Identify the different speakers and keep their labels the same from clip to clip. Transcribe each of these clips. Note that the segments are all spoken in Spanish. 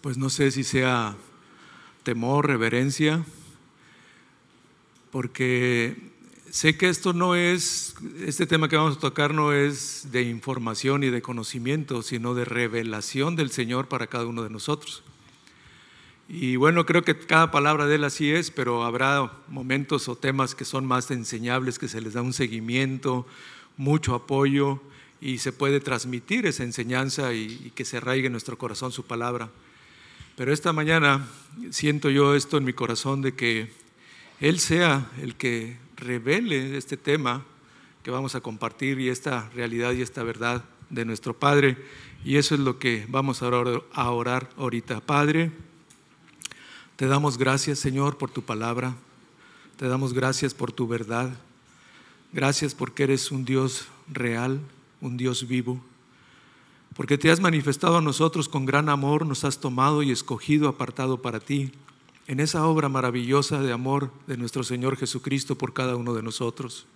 Speaker 1: pues no sé si sea temor, reverencia, porque sé que esto no es, este tema que vamos a tocar no es de información y de conocimiento, sino de revelación del Señor para cada uno de nosotros. Y bueno, creo que cada palabra de Él así es, pero habrá momentos o temas que son más enseñables, que se les da un seguimiento, mucho apoyo y se puede transmitir esa enseñanza y, que se arraigue en nuestro corazón su palabra. Pero esta mañana siento yo esto en mi corazón de que Él sea el que revele este tema que vamos a compartir y esta realidad y esta verdad de nuestro Padre. Y eso es lo que vamos a orar, a orar ahorita. Padre, te damos gracias, Señor, por tu palabra. Te damos gracias por tu verdad. Gracias porque eres un Dios real, un Dios vivo. Porque te has manifestado a nosotros con gran amor, nos has tomado y escogido, apartado para ti, en esa obra maravillosa de amor de nuestro Señor Jesucristo por cada uno de nosotros.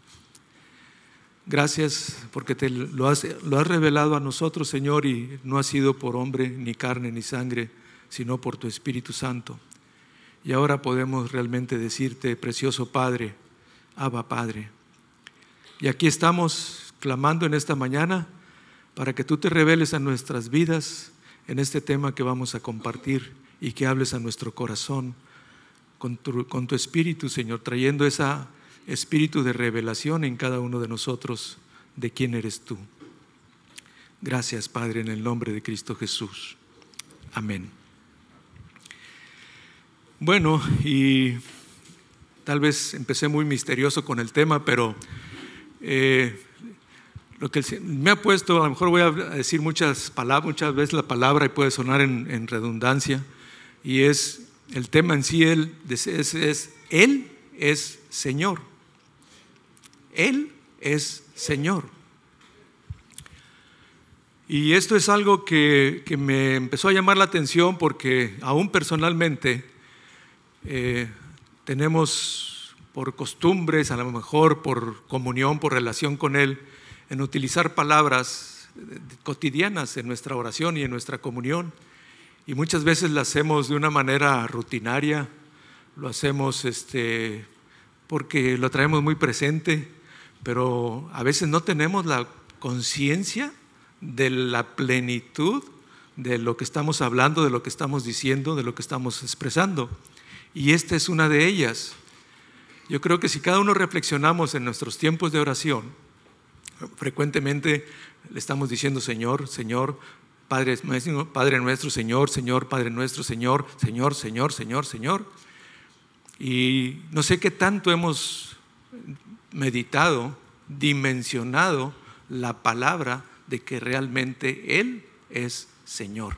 Speaker 1: Gracias porque te lo has, lo has revelado a nosotros, Señor, y no ha sido por hombre, ni carne, ni sangre, sino por tu Espíritu Santo. Y ahora podemos realmente decirte, precioso Padre, Abba Padre. Y aquí estamos clamando en esta mañana para que tú te reveles a nuestras vidas en este tema que vamos a compartir y que hables a nuestro corazón con tu, con tu espíritu, Señor, trayendo ese espíritu de revelación en cada uno de nosotros de quién eres tú. Gracias, Padre, en el nombre de Cristo Jesús. Amén. Bueno, y tal vez empecé muy misterioso con el tema, pero eh, lo que me ha puesto, a lo mejor voy a decir muchas palabras, muchas veces la palabra y puede sonar en, redundancia, y es el tema en sí, él es, Él es Señor. Él es Señor. Y esto es algo que, que me empezó a llamar la atención porque aún personalmente, eh, tenemos por costumbres, a lo mejor por comunión, por relación con Él, en utilizar palabras cotidianas en nuestra oración y en nuestra comunión. Y muchas veces lo hacemos de una manera rutinaria, lo hacemos este, porque lo traemos muy presente, pero a veces no tenemos la conciencia de la plenitud de lo que estamos hablando, de lo que estamos diciendo, de lo que estamos expresando. Y esta es una de ellas. Yo creo que si cada uno reflexionamos en nuestros tiempos de oración, frecuentemente le estamos diciendo Señor, Señor, Padre, nuestro, Señor, Señor, Padre nuestro, Señor, Señor, Señor, Señor, Señor. Y no sé qué tanto hemos meditado, dimensionado la palabra de que realmente Él es Señor.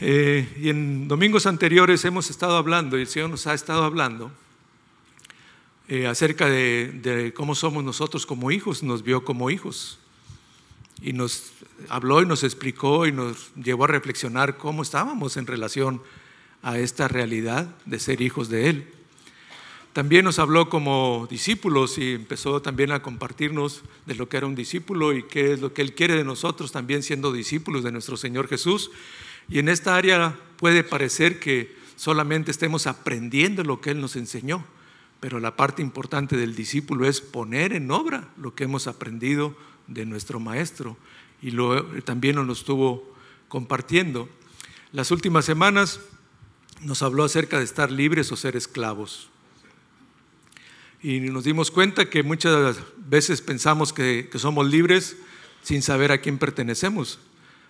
Speaker 1: Eh, y en domingos anteriores hemos estado hablando, y el Señor nos ha estado hablando eh, acerca de, cómo somos nosotros como hijos, nos vio como hijos. Y nos habló y nos explicó y nos llevó a reflexionar cómo estábamos en relación a esta realidad de ser hijos de Él. También nos habló como discípulos y empezó también a compartirnos de lo que era un discípulo y qué es lo que Él quiere de nosotros también siendo discípulos de nuestro Señor Jesús. Y en esta área puede parecer que solamente estemos aprendiendo lo que Él nos enseñó, pero la parte importante del discípulo es poner en obra lo que hemos aprendido de nuestro Maestro. Y lo, también nos lo estuvo compartiendo. Las últimas semanas nos habló acerca de estar libres o ser esclavos. Y nos dimos cuenta que muchas veces pensamos que, que somos libres sin saber a quién pertenecemos.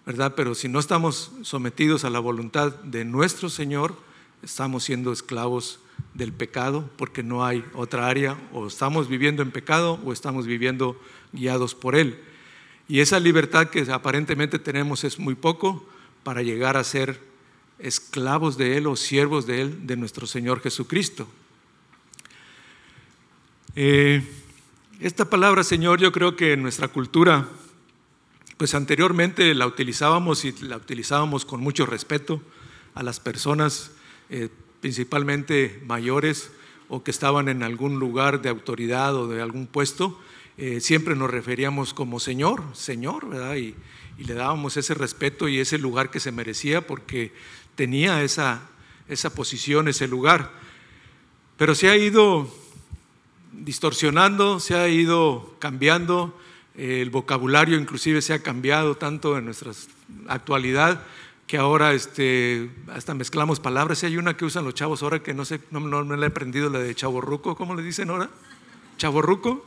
Speaker 1: ¿verdad? Pero si no estamos sometidos a la voluntad de nuestro Señor, estamos siendo esclavos del pecado porque no hay otra área, o estamos viviendo en pecado o estamos viviendo guiados por Él. Y esa libertad que aparentemente tenemos es muy poco para llegar a ser esclavos de Él o siervos de Él, de nuestro Señor Jesucristo. Eh, esta palabra, Señor, yo creo que en nuestra cultura pues anteriormente la utilizábamos y la utilizábamos con mucho respeto a las personas, eh, principalmente mayores o que estaban en algún lugar de autoridad o de algún puesto. eh, siempre nos referíamos como Señor, Señor, ¿verdad? Y, y, le dábamos ese respeto y ese lugar que se merecía porque tenía esa, esa posición, ese lugar. Pero se ha ido distorsionando, se ha ido cambiando, el vocabulario inclusive se ha cambiado tanto en nuestra actualidad que ahora este, hasta mezclamos palabras. Hay una que usan los chavos ahora que no sé, no, no, no le he aprendido, la de chaborruco, ¿cómo le dicen ahora? Chaborruco,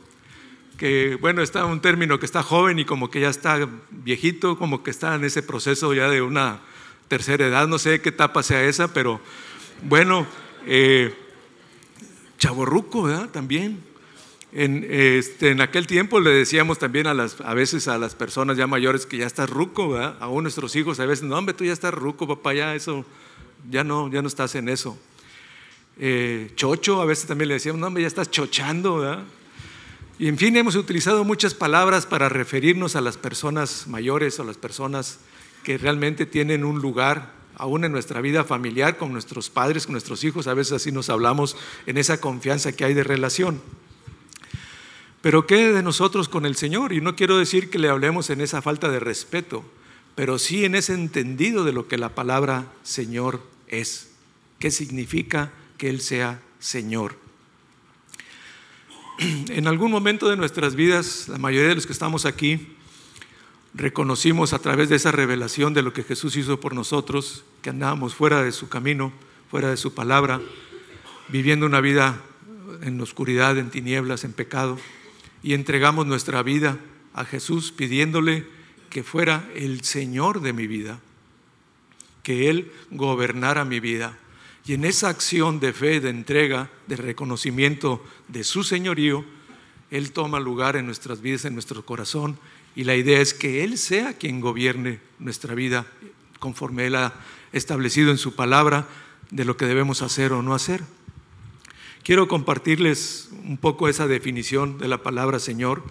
Speaker 1: que bueno, está un término que está joven y como que ya está viejito, como que está en ese proceso ya de una tercera edad, no sé qué etapa sea esa, pero bueno, eh, chaborruco, ¿verdad? También. En, este, en aquel tiempo le decíamos también a, las, a veces a las personas ya mayores que ya estás ruco, ¿verdad? Aún nuestros hijos a veces, no, hombre, tú ya estás ruco, papá, ya eso, ya no, ya no estás en eso. Eh, chocho, a veces también le decíamos, no, hombre, ya estás chochando, ¿verdad? Y en fin, hemos utilizado muchas palabras para referirnos a las personas mayores a las personas que realmente tienen un lugar aún en nuestra vida familiar, con nuestros padres, con nuestros hijos, a veces así nos hablamos en esa confianza que hay de relación. Pero ¿qué de nosotros con el Señor? Y no quiero decir que le hablemos en esa falta de respeto, pero sí en ese entendido de lo que la palabra Señor es. ¿Qué significa que Él sea Señor? En algún momento de nuestras vidas, la mayoría de los que estamos aquí, reconocimos a través de esa revelación de lo que Jesús hizo por nosotros, que andábamos fuera de su camino, fuera de su palabra, viviendo una vida en oscuridad, en tinieblas, en pecado y entregamos nuestra vida a Jesús pidiéndole que fuera el Señor de mi vida, que Él gobernara mi vida. Y en esa acción de fe, de entrega, de reconocimiento de su señorío, Él toma lugar en nuestras vidas, en nuestro corazón, y la idea es que Él sea quien gobierne nuestra vida conforme Él ha establecido en su palabra de lo que debemos hacer o no hacer. Quiero compartirles un poco esa definición de la palabra Señor,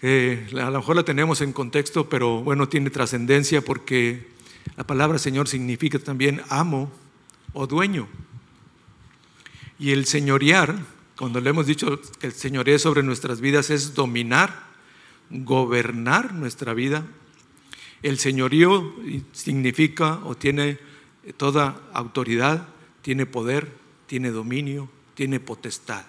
Speaker 1: que a lo mejor la tenemos en contexto, pero bueno, tiene trascendencia porque la palabra Señor significa también amo o dueño. Y el señorear, cuando le hemos dicho que el señorear sobre nuestras vidas es dominar, gobernar nuestra vida. El señorío significa o tiene toda autoridad, tiene poder, tiene dominio, tiene potestad.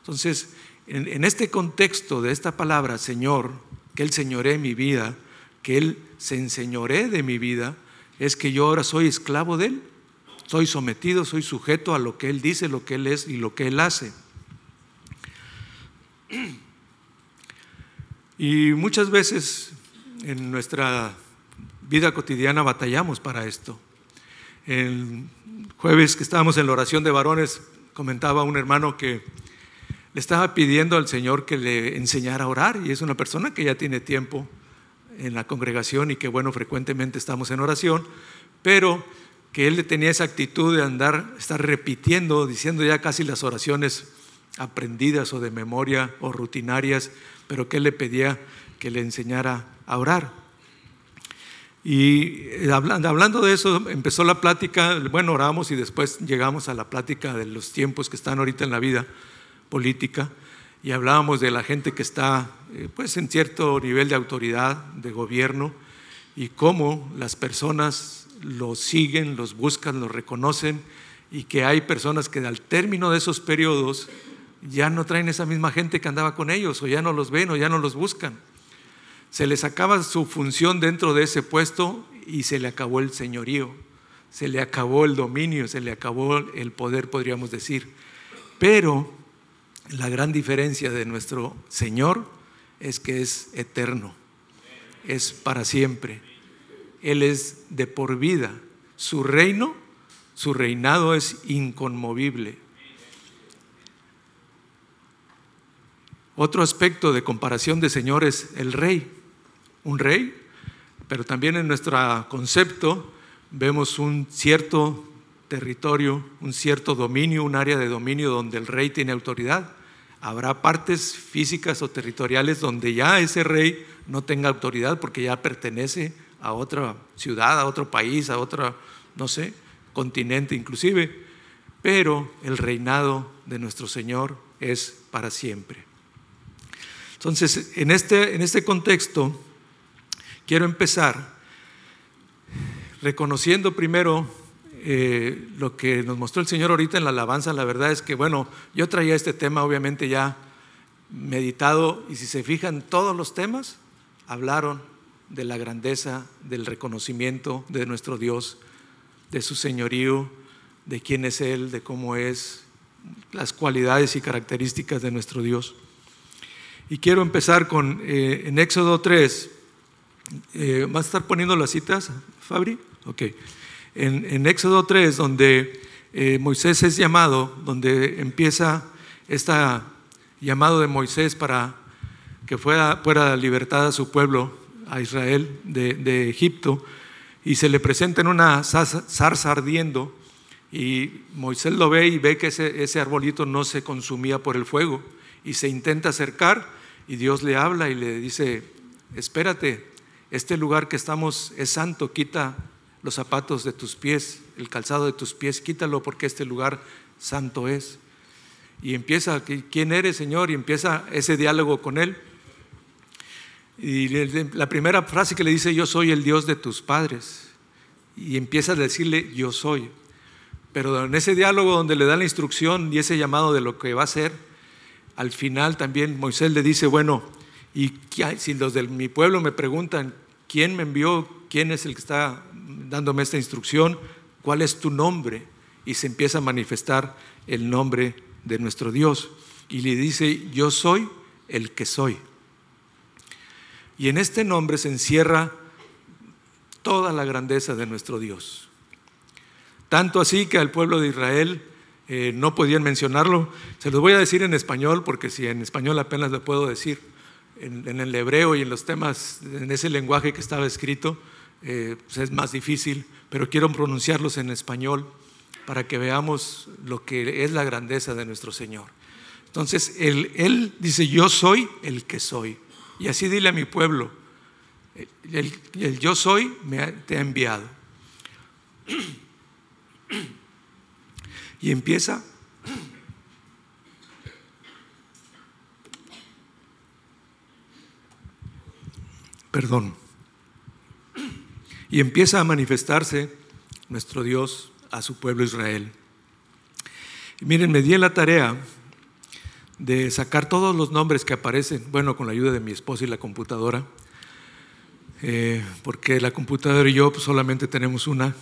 Speaker 1: Entonces, en, este contexto de esta palabra, Señor, que Él señoree mi vida, que Él se enseñoree de mi vida, es que yo ahora soy esclavo de Él, soy sometido, soy sujeto a lo que Él dice, lo que Él es y lo que Él hace. Y muchas veces en nuestra vida cotidiana batallamos para esto. El jueves que estábamos en la oración de varones, comentaba un hermano que le estaba pidiendo al Señor que le enseñara a orar y es una persona que ya tiene tiempo en la congregación y que bueno, frecuentemente estamos en oración, pero que él tenía esa actitud de andar, estar repitiendo, diciendo ya casi las oraciones aprendidas o de memoria o rutinarias, pero que él le pedía que le enseñara a orar. Y eh, hablando de eso, empezó la plática, bueno, oramos y después llegamos a la plática de los tiempos que están ahorita en la vida política y hablábamos de la gente que está eh, pues en cierto nivel de autoridad, de gobierno y cómo las personas los siguen, los buscan, los reconocen y que hay personas que al término de esos periodos ya no traen esa misma gente que andaba con ellos o ya no los ven o ya no los buscan se les acaba su función dentro de ese puesto y se le acabó el señorío, se le acabó el dominio, se le acabó el poder, podríamos decir. Pero la gran diferencia de nuestro Señor es que es eterno, es para siempre. Él es de por vida. Su reino, su reinado es inconmovible. Otro aspecto de comparación de Señor es el rey un rey, pero también en nuestro concepto vemos un cierto territorio, un cierto dominio, un área de dominio donde el rey tiene autoridad. Habrá partes físicas o territoriales donde ya ese rey no tenga autoridad porque ya pertenece a otra ciudad, a otro país, a otro, no sé, continente inclusive. Pero el reinado de nuestro Señor es para siempre. Entonces, en este, en este contexto, quiero empezar reconociendo primero eh, lo que nos mostró el Señor ahorita en la alabanza. La verdad es que, bueno, yo traía este tema obviamente ya meditado y si se fijan, todos los temas hablaron de la grandeza, del reconocimiento de nuestro Dios, de su señorío, de quién es Él, de cómo es, las cualidades y características de nuestro Dios. Y quiero empezar con, eh, en Éxodo 3, eh, ¿va a estar poniendo las citas, Fabri? Ok. En, en Éxodo 3, donde eh, Moisés es llamado, donde empieza este llamado de Moisés para que fuera, fuera libertada su pueblo, a Israel, de, de Egipto, y se le presenta en una zarza ardiendo, y Moisés lo ve y ve que ese, ese arbolito no se consumía por el fuego, y se intenta acercar, y Dios le habla y le dice, espérate, este lugar que estamos es santo, quita los zapatos de tus pies, el calzado de tus pies, quítalo porque este lugar santo es. Y empieza, ¿quién eres, Señor? Y empieza ese diálogo con Él. Y la primera frase que le dice, yo soy el Dios de tus padres. Y empieza a decirle, yo soy. Pero en ese diálogo donde le da la instrucción y ese llamado de lo que va a hacer, al final también Moisés le dice, bueno, y si los de mi pueblo me preguntan, ¿quién me envió? ¿Quién es el que está dándome esta instrucción? ¿Cuál es tu nombre? Y se empieza a manifestar el nombre de nuestro Dios. Y le dice, yo soy el que soy. Y en este nombre se encierra toda la grandeza de nuestro Dios. Tanto así que al pueblo de Israel eh, no podían mencionarlo. Se los voy a decir en español porque si en español apenas lo puedo decir en, el hebreo y en los temas, en ese lenguaje que estaba escrito, eh, pues es más difícil, pero quiero pronunciarlos en español para que veamos lo que es la grandeza de nuestro Señor. Entonces, él, dice, yo soy el que soy. Y así dile a mi pueblo, el, el yo soy me te ha enviado. Y empieza perdón. Y empieza a manifestarse nuestro Dios a su pueblo Israel. Y miren, me di la tarea de sacar todos los nombres que aparecen, bueno, con la ayuda de mi esposa y la computadora, eh, porque la computadora y yo pues, solamente tenemos una.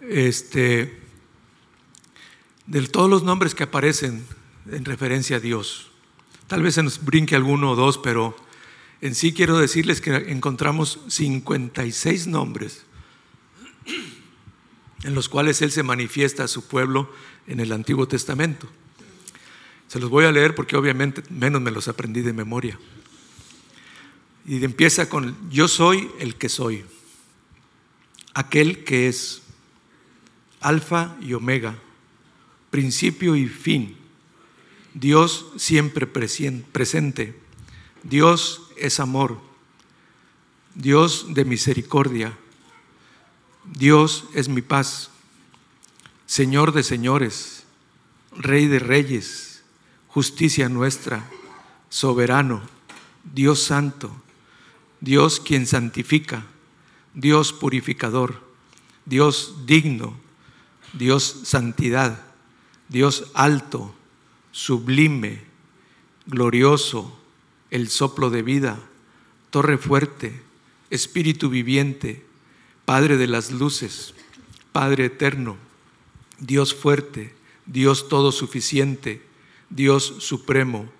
Speaker 1: Este, de todos los nombres que aparecen en referencia a Dios. Tal vez se nos brinque alguno o dos, pero en sí quiero decirles que encontramos 56 nombres en los cuales Él se manifiesta a su pueblo en el Antiguo Testamento. Se los voy a leer porque obviamente menos me los aprendí de memoria. Y empieza con, yo soy el que soy, aquel que es alfa y omega, principio y fin, Dios siempre presente, Dios es amor, Dios de misericordia, Dios es mi paz, Señor de señores, Rey de reyes, justicia nuestra, soberano, Dios santo, Dios quien santifica, Dios purificador, Dios digno, Dios santidad, Dios alto, sublime, glorioso, el soplo de vida, torre fuerte, espíritu viviente, Padre de las luces, Padre eterno, Dios fuerte, Dios todo suficiente, Dios supremo,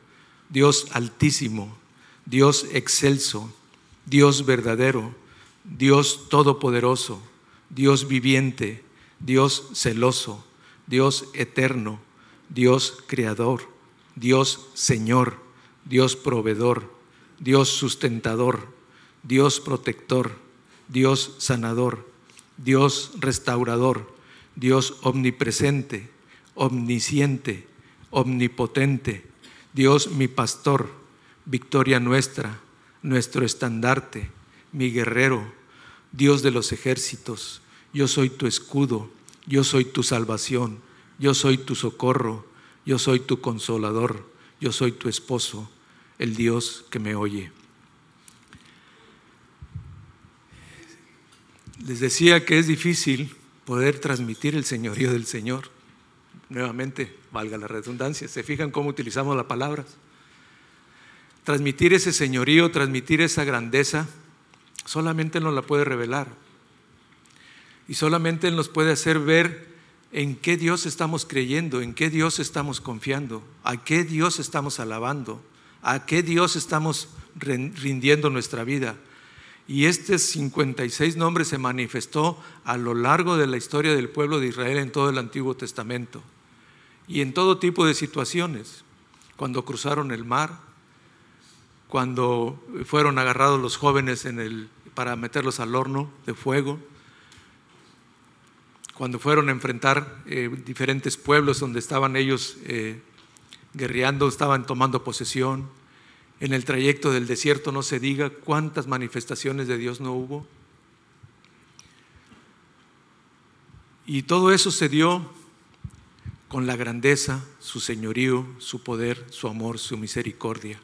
Speaker 1: Dios altísimo, Dios excelso, Dios verdadero, Dios todopoderoso, Dios viviente, Dios celoso, Dios eterno, Dios creador, Dios Señor, Dios proveedor, Dios sustentador, Dios protector, Dios sanador, Dios restaurador, Dios omnipresente, omnisciente, omnipotente, Dios mi pastor, victoria nuestra, nuestro estandarte, mi guerrero, Dios de los ejércitos, yo soy tu escudo, yo soy tu salvación, yo soy tu socorro, yo soy tu consolador yo soy tu esposo, el Dios que me oye. Les decía que es difícil poder transmitir el señorío del Señor. Nuevamente, valga la redundancia, se fijan cómo utilizamos las palabras. Transmitir ese señorío, transmitir esa grandeza, solamente nos la puede revelar. Y solamente nos puede hacer ver en qué Dios estamos creyendo, en qué Dios estamos confiando, a qué Dios estamos alabando, a qué Dios estamos rindiendo nuestra vida. Y este 56 nombres se manifestó a lo largo de la historia del pueblo de Israel en todo el Antiguo Testamento y en todo tipo de situaciones. Cuando cruzaron el mar, cuando fueron agarrados los jóvenes para meterlos al horno de fuego, cuando fueron a enfrentar eh, diferentes pueblos donde estaban ellos eh, guerreando, estaban tomando posesión. En el trayecto del desierto no se diga cuántas manifestaciones de Dios no hubo. Y todo eso se dio con la grandeza, su señorío, su poder, su amor, su misericordia.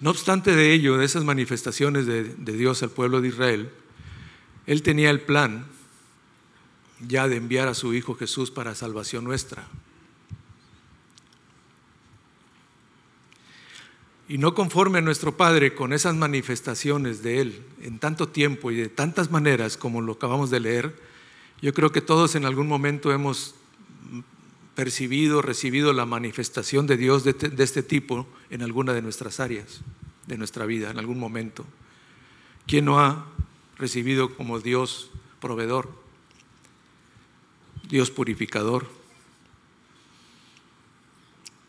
Speaker 1: No obstante de ello, de esas manifestaciones de, Dios al pueblo de Israel, Él tenía el plan ya de enviar a su Hijo Jesús para salvación nuestra. Y no conforme a nuestro Padre con esas manifestaciones de Él en tanto tiempo y de tantas maneras como lo acabamos de leer, yo creo que todos en algún momento hemos percibido, recibido la manifestación de Dios de, este tipo en alguna de nuestras áreas de nuestra vida, en algún momento. ¿Quién no ha recibido como Dios proveedor, Dios purificador,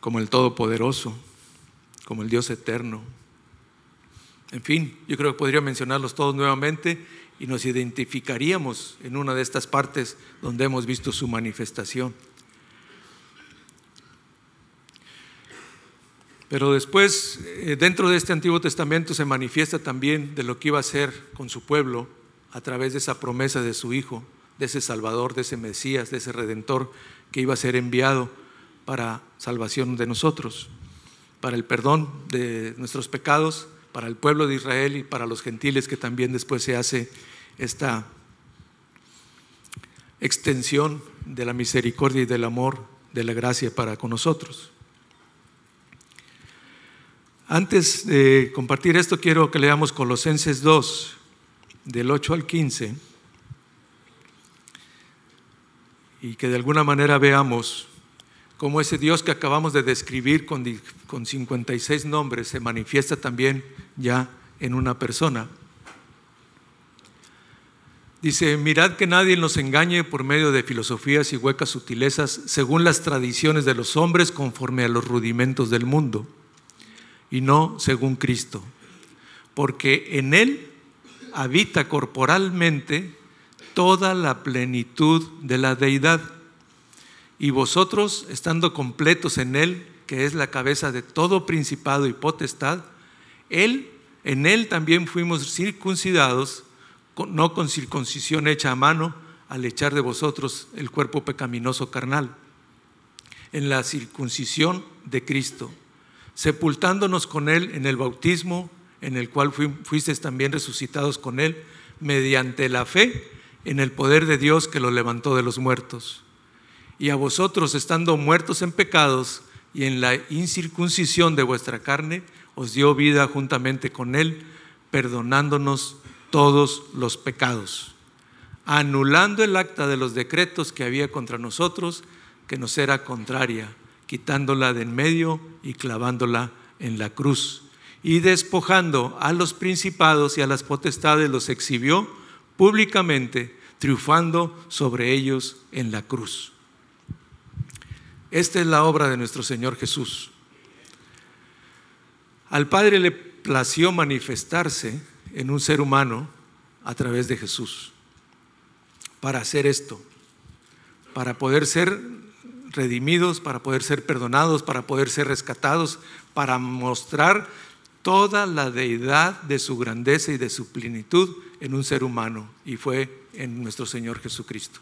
Speaker 1: como el Todopoderoso, como el Dios eterno? En fin, yo creo que podría mencionarlos todos nuevamente y nos identificaríamos en una de estas partes donde hemos visto su manifestación. Pero después, eh, dentro de este Antiguo Testamento se manifiesta también de lo que iba a hacer con su pueblo a través de esa promesa de su Hijo, de ese Salvador, de ese Mesías, de ese Redentor que iba a ser enviado para salvación de nosotros, para el perdón de nuestros pecados, para el pueblo de Israel y para los gentiles que también después se hace esta extensión de la misericordia y del amor, de la gracia para con nosotros. Antes de compartir esto, quiero que leamos Colosenses 2, del 8 al 15, y que de alguna manera veamos cómo ese Dios que acabamos de describir con, con 56 nombres se manifiesta también ya en una persona. Dice, mirad que nadie nos engañe por medio de filosofías y huecas sutilezas según las tradiciones de los hombres conforme a los rudimentos del mundo y no según Cristo, porque en Él habita corporalmente toda la plenitud de la deidad. Y vosotros, estando completos en Él, que es la cabeza de todo principado y potestad, Él, en Él también fuimos circuncidados, no con circuncisión hecha a mano, al echar de vosotros el cuerpo pecaminoso carnal, en la circuncisión de Cristo sepultándonos con Él en el bautismo, en el cual fuisteis también resucitados con Él, mediante la fe en el poder de Dios que lo levantó de los muertos. Y a vosotros, estando muertos en pecados y en la incircuncisión de vuestra carne, os dio vida juntamente con Él, perdonándonos todos los pecados, anulando el acta de los decretos que había contra nosotros, que nos era contraria quitándola de en medio y clavándola en la cruz. Y despojando a los principados y a las potestades, los exhibió públicamente, triunfando sobre ellos en la cruz. Esta es la obra de nuestro Señor Jesús. Al Padre le plació manifestarse en un ser humano a través de Jesús para hacer esto, para poder ser redimidos, para poder ser perdonados, para poder ser rescatados, para mostrar toda la deidad de su grandeza y de su plenitud en un ser humano, y fue en nuestro Señor Jesucristo.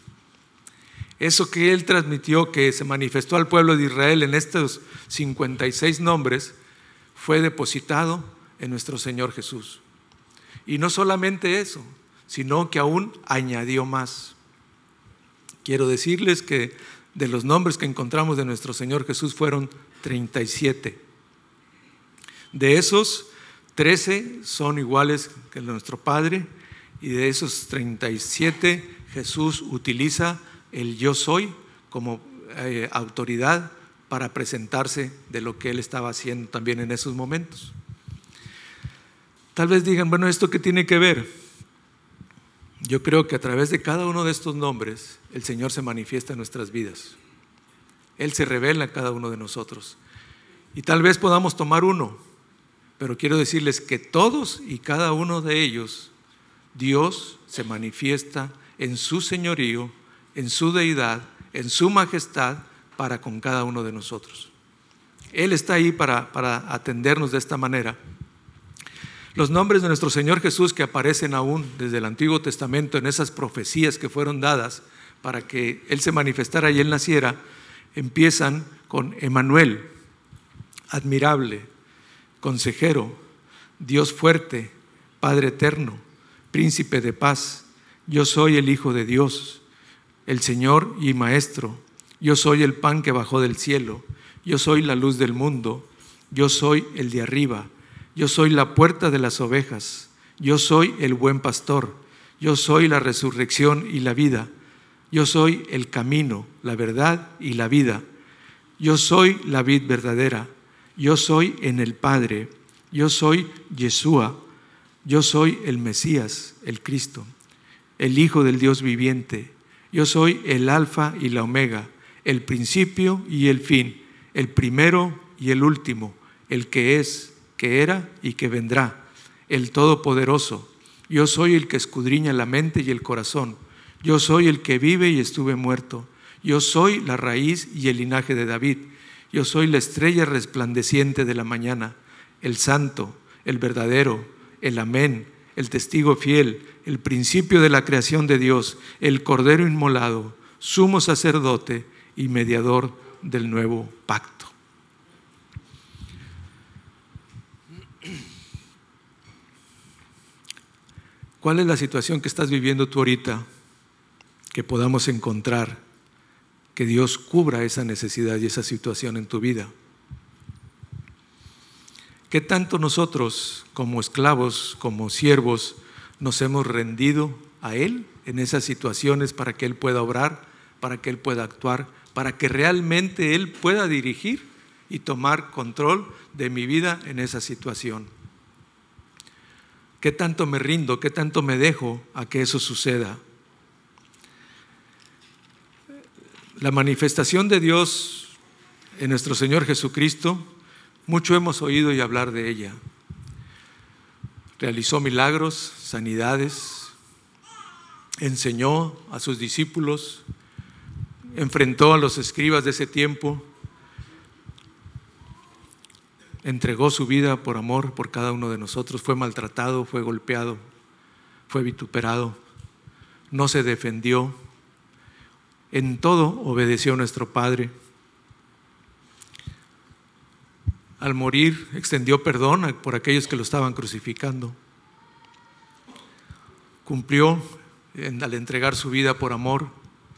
Speaker 1: Eso que Él transmitió, que se manifestó al pueblo de Israel en estos 56 nombres, fue depositado en nuestro Señor Jesús. Y no solamente eso, sino que aún añadió más. Quiero decirles que de los nombres que encontramos de nuestro Señor Jesús fueron 37. De esos, 13 son iguales que nuestro Padre y de esos 37 Jesús utiliza el yo soy como eh, autoridad para presentarse de lo que él estaba haciendo también en esos momentos. Tal vez digan, bueno, ¿esto qué tiene que ver? Yo creo que a través de cada uno de estos nombres el Señor se manifiesta en nuestras vidas. Él se revela a cada uno de nosotros. Y tal vez podamos tomar uno, pero quiero decirles que todos y cada uno de ellos, Dios se manifiesta en su señorío, en su deidad, en su majestad para con cada uno de nosotros. Él está ahí para, para atendernos de esta manera. Los nombres de nuestro Señor Jesús que aparecen aún desde el Antiguo Testamento en esas profecías que fueron dadas para que Él se manifestara y Él naciera, empiezan con Emanuel, admirable, consejero, Dios fuerte, Padre eterno, príncipe de paz, yo soy el Hijo de Dios, el Señor y Maestro, yo soy el pan que bajó del cielo, yo soy la luz del mundo, yo soy el de arriba, yo soy la puerta de las ovejas, yo soy el buen pastor, yo soy la resurrección y la vida, yo soy el camino, la verdad y la vida, yo soy la vid verdadera, yo soy en el Padre, yo soy Yeshua, yo soy el Mesías, el Cristo, el Hijo del Dios viviente, yo soy el Alfa y la Omega, el principio y el fin, el primero y el último, el que es, que era y que vendrá, el Todopoderoso. Yo soy el que escudriña la mente y el corazón. Yo soy el que vive y estuve muerto. Yo soy la raíz y el linaje de David. Yo soy la estrella resplandeciente de la mañana, el santo, el verdadero, el amén, el testigo fiel, el principio de la creación de Dios, el cordero inmolado, sumo sacerdote y mediador del nuevo pacto. ¿Cuál es la situación que estás viviendo tú ahorita que podamos encontrar que Dios cubra esa necesidad y esa situación en tu vida. ¿Qué tanto nosotros como esclavos, como siervos, nos hemos rendido a Él en esas situaciones para que Él pueda obrar, para que Él pueda actuar, para que realmente Él pueda dirigir y tomar control de mi vida en esa situación? ¿Qué tanto me rindo? ¿Qué tanto me dejo a que eso suceda? La manifestación de Dios en nuestro Señor Jesucristo, mucho hemos oído y hablar de ella. Realizó milagros, sanidades, enseñó a sus discípulos, enfrentó a los escribas de ese tiempo, entregó su vida por amor por cada uno de nosotros, fue maltratado, fue golpeado, fue vituperado, no se defendió en todo obedeció a nuestro Padre. Al morir extendió perdón por aquellos que lo estaban crucificando. Cumplió al entregar su vida por amor,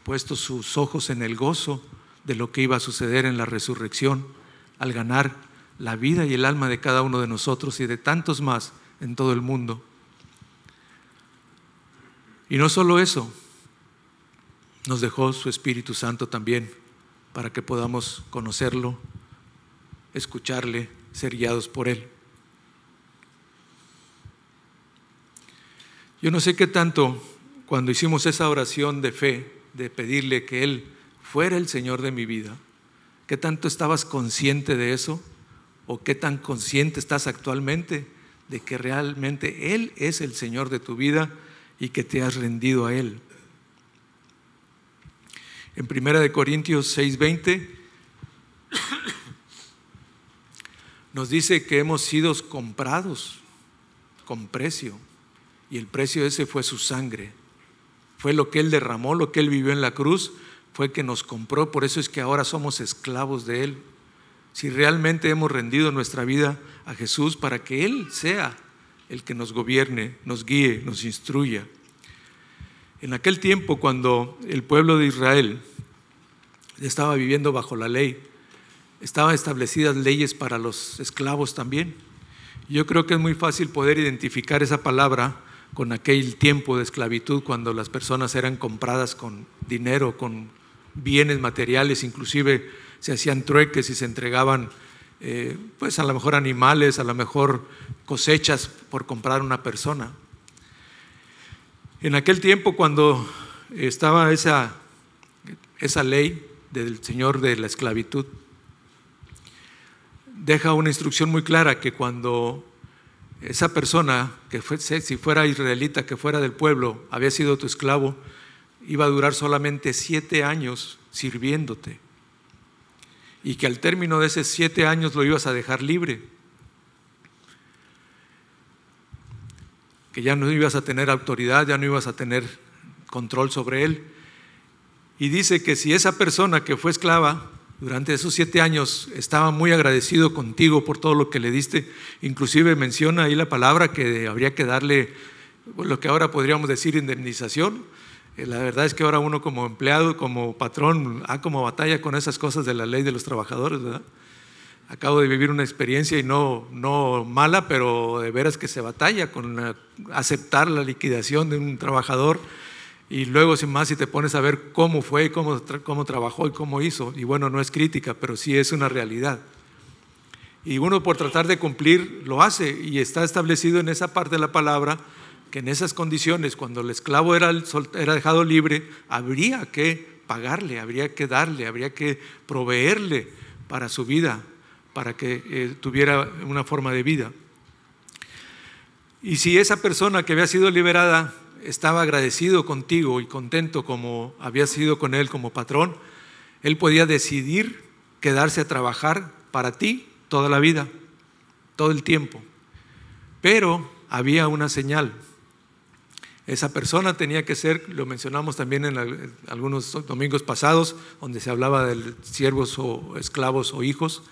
Speaker 1: puesto sus ojos en el gozo de lo que iba a suceder en la resurrección, al ganar la vida y el alma de cada uno de nosotros y de tantos más en todo el mundo. Y no solo eso, nos dejó su Espíritu Santo también para que podamos conocerlo, escucharle, ser guiados por Él. Yo no sé qué tanto cuando hicimos esa oración de fe, de pedirle que Él fuera el Señor de mi vida, qué tanto estabas consciente de eso o qué tan consciente estás actualmente de que realmente Él es el Señor de tu vida y que te has rendido a Él. En 1 Corintios 6:20 nos dice que hemos sido comprados con precio y el precio ese fue su sangre. Fue lo que Él derramó, lo que Él vivió en la cruz fue que nos compró, por eso es que ahora somos esclavos de Él. Si realmente hemos rendido nuestra vida a Jesús para que Él sea el que nos gobierne, nos guíe, nos instruya. En aquel tiempo, cuando el pueblo de Israel estaba viviendo bajo la ley, estaban establecidas leyes para los esclavos también. Yo creo que es muy fácil poder identificar esa palabra con aquel tiempo de esclavitud cuando las personas eran compradas con dinero, con bienes materiales, inclusive se hacían trueques y se entregaban eh, pues a lo mejor animales, a lo mejor cosechas por comprar una persona. En aquel tiempo cuando estaba esa, esa ley del Señor de la esclavitud, deja una instrucción muy clara que cuando esa persona, que fue, si fuera israelita, que fuera del pueblo, había sido tu esclavo, iba a durar solamente siete años sirviéndote. Y que al término de esos siete años lo ibas a dejar libre. Que ya no ibas a tener autoridad, ya no ibas a tener control sobre él. Y dice que si esa persona que fue esclava durante esos siete años estaba muy agradecido contigo por todo lo que le diste. Inclusive menciona ahí la palabra que habría que darle lo que ahora podríamos decir indemnización. La verdad es que ahora uno como empleado, como patrón, ha como batalla con esas cosas de la ley de los trabajadores, ¿verdad? Acabo de vivir una experiencia y no, no mala, pero de veras que se batalla con aceptar la liquidación de un trabajador y luego, sin más, si te pones a ver cómo fue, cómo, cómo trabajó y cómo hizo, y bueno, no es crítica, pero sí es una realidad. Y uno por tratar de cumplir lo hace y está establecido en esa parte de la palabra que en esas condiciones, cuando el esclavo era, era dejado libre, habría que pagarle, habría que darle, habría que proveerle para su vida, para que eh, tuviera una forma de vida. Y si esa persona que había sido liberada estaba agradecido contigo y contento como había sido con él como patrón, él podía decidir quedarse a trabajar para ti toda la vida, todo el tiempo. Pero había una señal. Esa persona tenía que ser, lo mencionamos también en algunos domingos pasados, donde se hablaba de siervos o esclavos o hijos,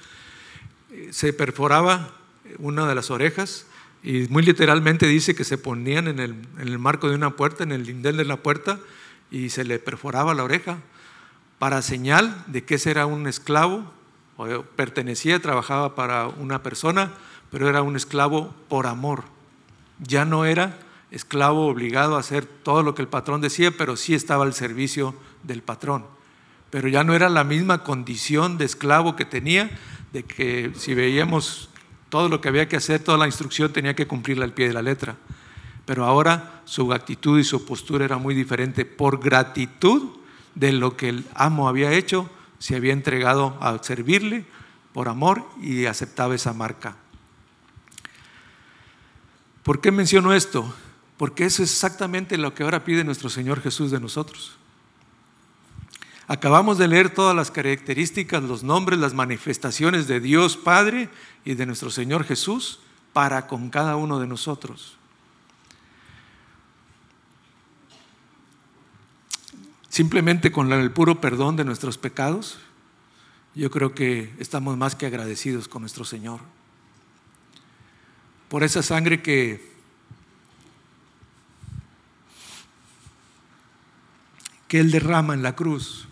Speaker 1: eh, se perforaba una de las orejas y muy literalmente dice que se ponían en el, marco de una puerta, en el lindel de la puerta, y se le perforaba la oreja para señal de que ese era un esclavo, o pertenecía, trabajaba para una persona, pero era un esclavo por amor. Ya no era esclavo obligado a hacer todo lo que el patrón decía, pero sí estaba al servicio del patrón. Pero ya no era la misma condición de esclavo que tenía, de que si veíamos todo lo que había que hacer, toda la instrucción tenía que cumplirla al pie de la letra. Pero ahora su actitud y su postura era muy diferente. Por gratitud de lo que el amo había hecho, se había entregado a servirle por amor y aceptaba esa marca. ¿Por qué menciono esto? Porque eso es exactamente lo que ahora pide nuestro Señor Jesús de nosotros. Acabamos de leer todas las características, los nombres, las manifestaciones de Dios Padre y de nuestro Señor Jesús para con cada uno de nosotros. Simplemente con el puro perdón de nuestros pecados, yo creo que estamos más que agradecidos con nuestro Señor. Por esa sangre que que Él derrama en la cruz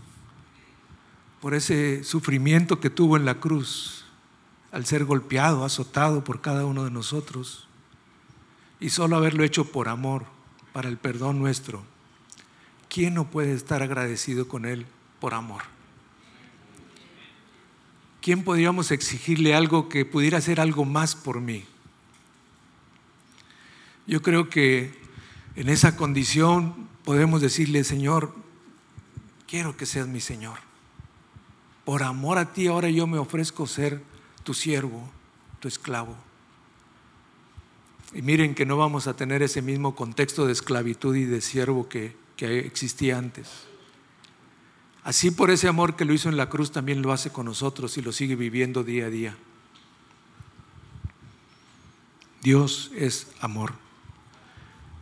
Speaker 1: por ese sufrimiento que tuvo en la cruz al ser golpeado, azotado por cada uno de nosotros y solo haberlo hecho por amor, para el perdón nuestro. ¿Quién no puede estar agradecido con Él por amor? ¿Quién podríamos exigirle algo que pudiera hacer algo más por mí? Yo creo que en esa condición podemos decirle, Señor, quiero que seas mi Señor por amor a ti ahora yo me ofrezco ser tu siervo, tu esclavo. Y miren que no vamos a tener ese mismo contexto de esclavitud y de siervo que, que existía antes. Así por ese amor que lo hizo en la cruz también lo hace con nosotros y lo sigue viviendo día a día. Dios es amor.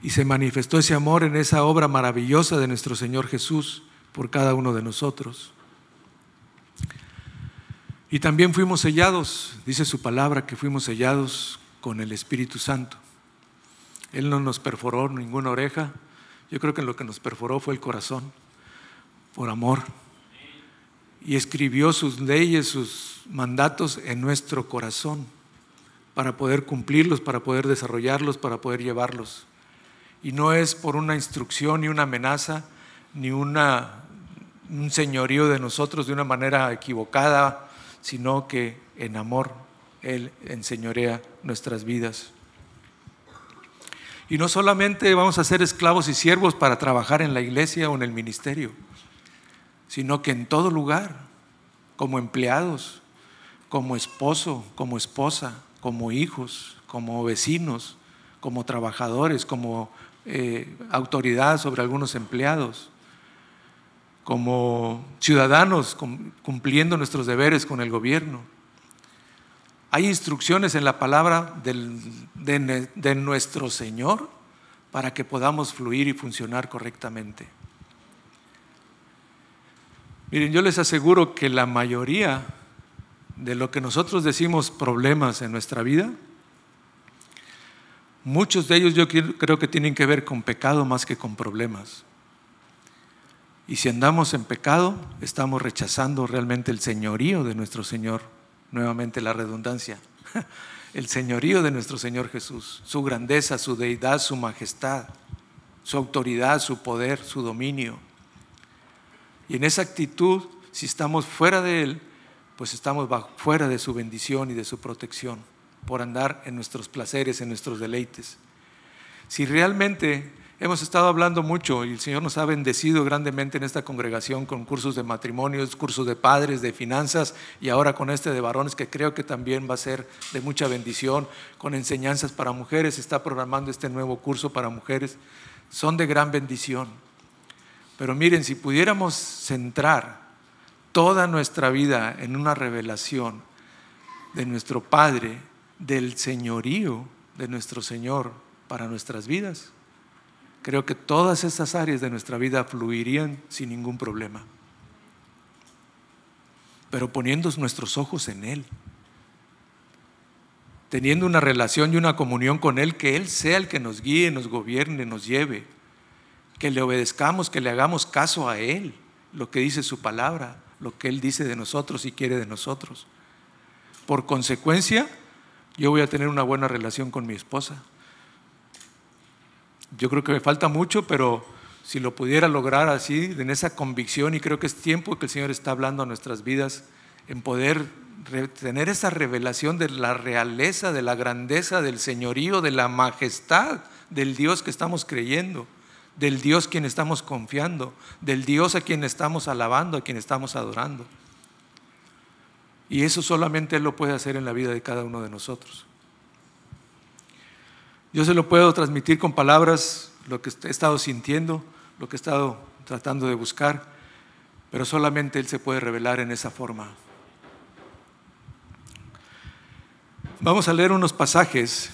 Speaker 1: Y se manifestó ese amor en esa obra maravillosa de nuestro Señor Jesús por cada uno de nosotros. Y también fuimos sellados, dice su palabra, que fuimos sellados con el Espíritu Santo. Él no nos perforó ninguna oreja, yo creo que lo que nos perforó fue el corazón, por amor. Y escribió sus leyes, sus mandatos en nuestro corazón, para poder cumplirlos, para poder desarrollarlos, para poder llevarlos. Y no es por una instrucción ni una amenaza, ni una, un señorío de nosotros de una manera equivocada, sino que en amor Él enseñorea nuestras vidas. Y no solamente vamos a ser esclavos y siervos para trabajar en la iglesia o en el ministerio, sino que en todo lugar, como empleados, como esposo, como esposa, como hijos, como vecinos, como trabajadores, como eh, autoridad sobre algunos empleados, como ciudadanos cumpliendo nuestros deberes con el gobierno. Hay instrucciones en la palabra de, nuestro Señor para que podamos fluir y funcionar correctamente. Miren, yo les aseguro que la mayoría de lo que nosotros decimos problemas en nuestra vida, muchos de ellos yo creo que tienen que ver con pecado más que con problemas. Y si andamos en pecado, estamos rechazando realmente el señorío de nuestro Señor, nuevamente la redundancia, el señorío de nuestro Señor Jesús, su grandeza, su deidad, su majestad, su autoridad, su poder, su dominio. Y en esa actitud, si estamos fuera de Él, pues estamos fuera de su bendición y de su protección por andar en nuestros placeres, en nuestros deleites. Si realmente hemos estado hablando mucho y el Señor nos ha bendecido grandemente en esta congregación con cursos de matrimonios, cursos de padres, de finanzas y ahora con este de varones que creo que también va a ser de mucha bendición, con enseñanzas para mujeres, está programando este nuevo curso para mujeres, son de gran bendición. Pero miren, si pudiéramos centrar toda nuestra vida en una revelación de nuestro Padre, del señorío de nuestro Señor para nuestras vidas, creo que todas estas áreas de nuestra vida fluirían sin ningún problema. Pero poniendo nuestros ojos en Él, teniendo una relación y una comunión con Él, que Él sea el que nos guíe, nos gobierne, nos lleve, que le obedezcamos, que le hagamos caso a Él, lo que dice su palabra, lo que Él dice de nosotros y quiere de nosotros. Por consecuencia, yo voy a tener una buena relación con mi esposa. Yo creo que me falta mucho, pero si lo pudiera lograr así, en esa convicción, y creo que es tiempo que el Señor está hablando a nuestras vidas, en poder tener esa revelación de la realeza, de la grandeza, del señorío, de la majestad del Dios que estamos creyendo del Dios quien estamos confiando, del Dios a quien estamos alabando, a quien estamos adorando. Y eso solamente Él lo puede hacer en la vida de cada uno de nosotros. Yo se lo puedo transmitir con palabras, lo que he estado sintiendo, lo que he estado tratando de buscar, pero solamente Él se puede revelar en esa forma. Vamos a leer unos pasajes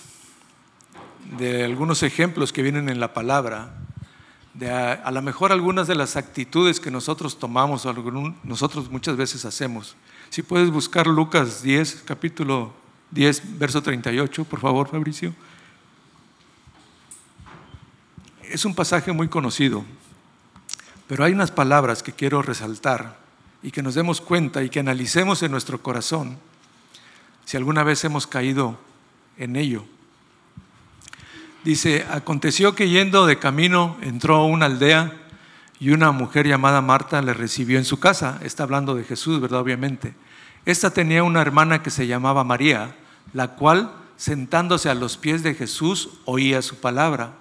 Speaker 1: de algunos ejemplos que vienen en la palabra de a, lo mejor algunas de las actitudes que nosotros tomamos, nosotros muchas veces hacemos. Si puedes buscar Lucas 10, capítulo 10, verso 38, por favor, Fabricio. Es un pasaje muy conocido, pero hay unas palabras que quiero resaltar y que nos demos cuenta y que analicemos en nuestro corazón si alguna vez hemos caído en ello. Dice, aconteció que yendo de camino entró a una aldea y una mujer llamada Marta le recibió en su casa. Está hablando de Jesús, ¿verdad? Obviamente. Esta tenía una hermana que se llamaba María, la cual, sentándose a los pies de Jesús, oía su palabra.